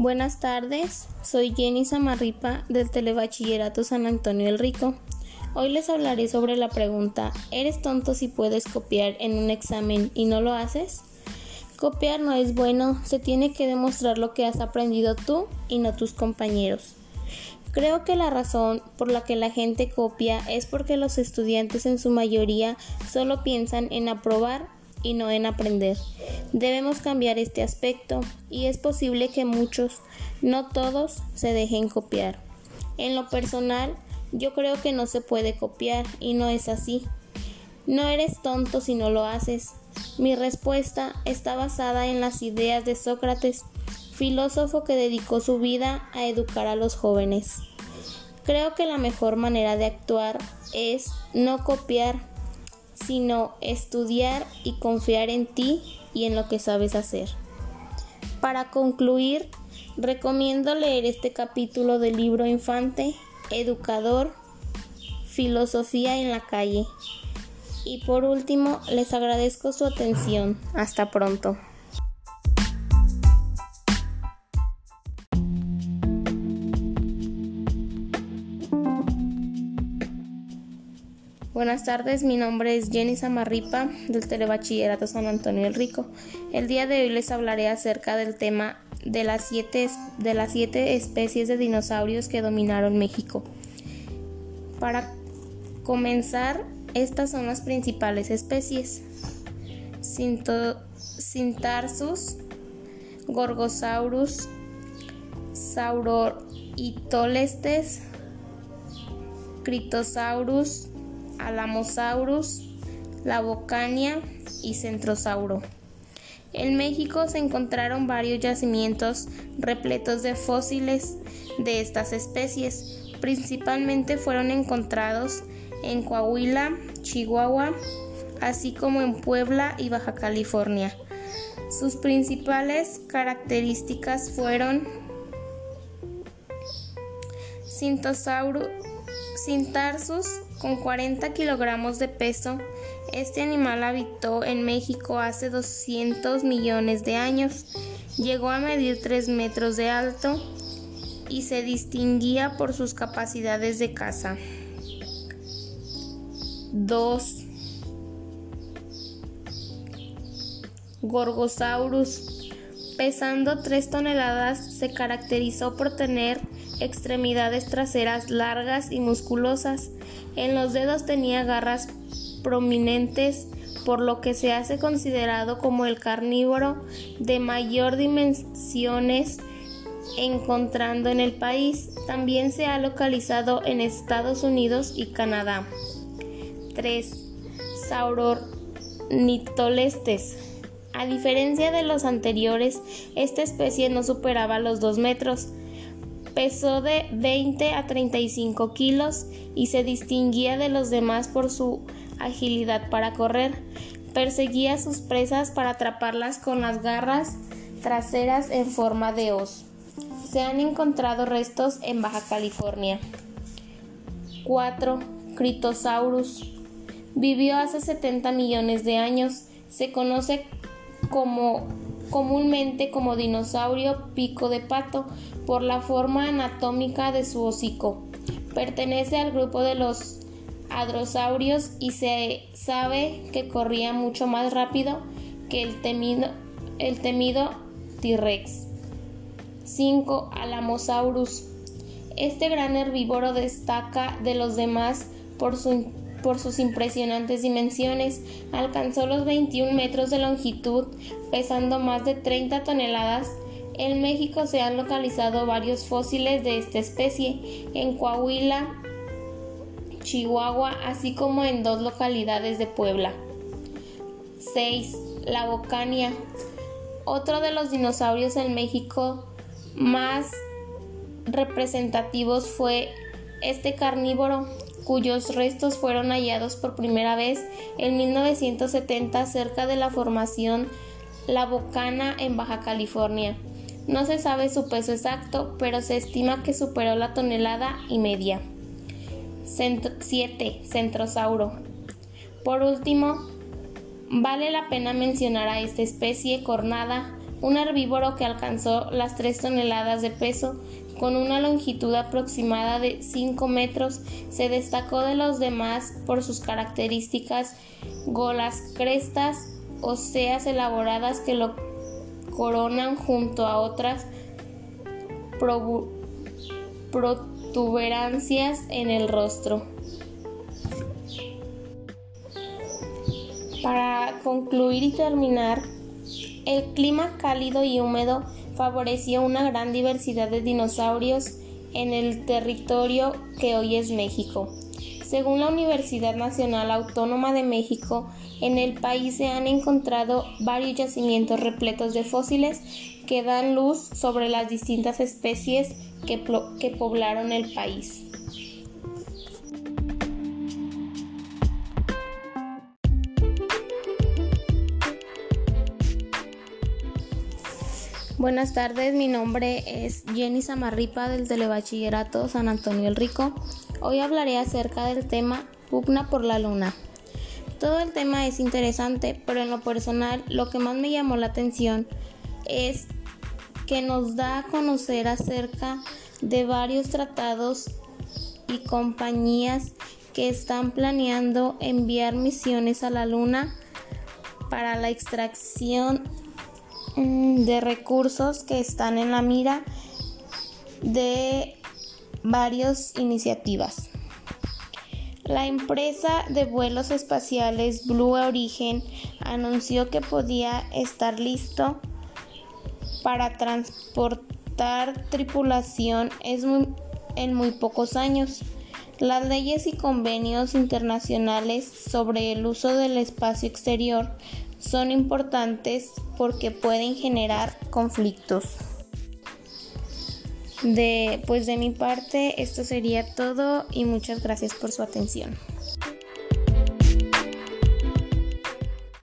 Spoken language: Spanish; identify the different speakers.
Speaker 1: Buenas tardes, soy Jenny Samarripa del Telebachillerato San Antonio el Rico. Hoy les hablaré sobre la pregunta ¿Eres tonto si puedes copiar en un examen y no lo haces? Copiar no es bueno, se tiene que demostrar lo que has aprendido tú y no tus compañeros. Creo que la razón por la que la gente copia es porque los estudiantes en su mayoría solo piensan en aprobar y no en aprender. Debemos cambiar este aspecto y es posible que muchos, no todos, se dejen copiar. En lo personal, yo creo que no se puede copiar y no es así. No eres tonto si no lo haces. Mi respuesta está basada en las ideas de Sócrates, filósofo que dedicó su vida a educar a los jóvenes. Creo que la mejor manera de actuar es no copiar, sino estudiar y confiar en ti y en lo que sabes hacer. Para concluir, recomiendo leer este capítulo del libro Infante, Educador, Filosofía en la calle. Y por último, les agradezco su atención. Hasta pronto. Buenas tardes, mi nombre es Jenny Samarripa del Telebachillerato San Antonio el Rico. El día de hoy les hablaré acerca del tema de las siete, de las siete especies de dinosaurios que dominaron México. Para comenzar, estas son las principales especies. Cintarsus, Gorgosaurus, Sauroitolestes, Critosaurus, Alamosaurus, Labocania y Centrosauro. En México se encontraron varios yacimientos repletos de fósiles de estas especies. Principalmente fueron encontrados en Coahuila, Chihuahua, así como en Puebla y Baja California. Sus principales características fueron Cintarsus, con 40 kilogramos de peso, este animal habitó en México hace 200 millones de años. Llegó a medir 3 metros de alto y se distinguía por sus capacidades de caza. 2. Gorgosaurus. Pesando 3 toneladas, se caracterizó por tener extremidades traseras largas y musculosas en los dedos tenía garras prominentes, por lo que se hace considerado como el carnívoro de mayor dimensiones encontrando en el país. También se ha localizado en Estados Unidos y Canadá. 3. Sauronitolestes. A diferencia de los anteriores, esta especie no superaba los 2 metros. Pesó de 20 a 35 kilos y se distinguía de los demás por su agilidad para correr. Perseguía a sus presas para atraparlas con las garras traseras en forma de hoz. Se han encontrado restos en Baja California. 4. Critosaurus. Vivió hace 70 millones de años. Se conoce como comúnmente como dinosaurio pico de pato por la forma anatómica de su hocico. Pertenece al grupo de los hadrosaurios y se sabe que corría mucho más rápido que el temido, el temido T-Rex. 5. Alamosaurus. Este gran herbívoro destaca de los demás por, por sus impresionantes dimensiones. Alcanzó los 21 metros de longitud, pesando más de 30 toneladas en México se han localizado varios fósiles de esta especie, en Coahuila, Chihuahua, así como en dos localidades de Puebla. 6. La Bocania. Otro de los dinosaurios en México más representativos fue este carnívoro, cuyos restos fueron hallados por primera vez en 1970 cerca de la formación La Bocana en Baja California. No se sabe su peso exacto, pero se estima que superó la tonelada y media. 7. Centrosauro. Por último, vale la pena mencionar a esta especie cornada, un herbívoro que alcanzó las 3 toneladas de peso, con una longitud aproximada de 5 metros, se destacó de los demás por sus características golas crestas óseas elaboradas que lo coronan junto a otras protuberancias en el rostro. Para concluir y terminar, el clima cálido y húmedo favoreció una gran diversidad de dinosaurios en el territorio que hoy es México. Según la Universidad Nacional Autónoma de México, en el país se han encontrado varios yacimientos repletos de fósiles que dan luz sobre las distintas especies que, poblaron el país. Buenas tardes, mi nombre es Jenny Samarripa del Telebachillerato San Antonio el Rico. Hoy hablaré acerca del tema Pugna por la Luna. Todo el tema es interesante, pero en lo personal lo que más me llamó la atención es que nos da a conocer acerca de varios tratados y compañías que están planeando enviar misiones a la Luna para la extracción de recursos que están en la mira de varias iniciativas. La empresa de vuelos espaciales Blue Origin anunció que podía estar listo para transportar tripulación en muy pocos años. Las leyes y convenios internacionales sobre el uso del espacio exterior son importantes porque pueden generar conflictos. De pues de mi parte esto sería todo y muchas gracias por su atención.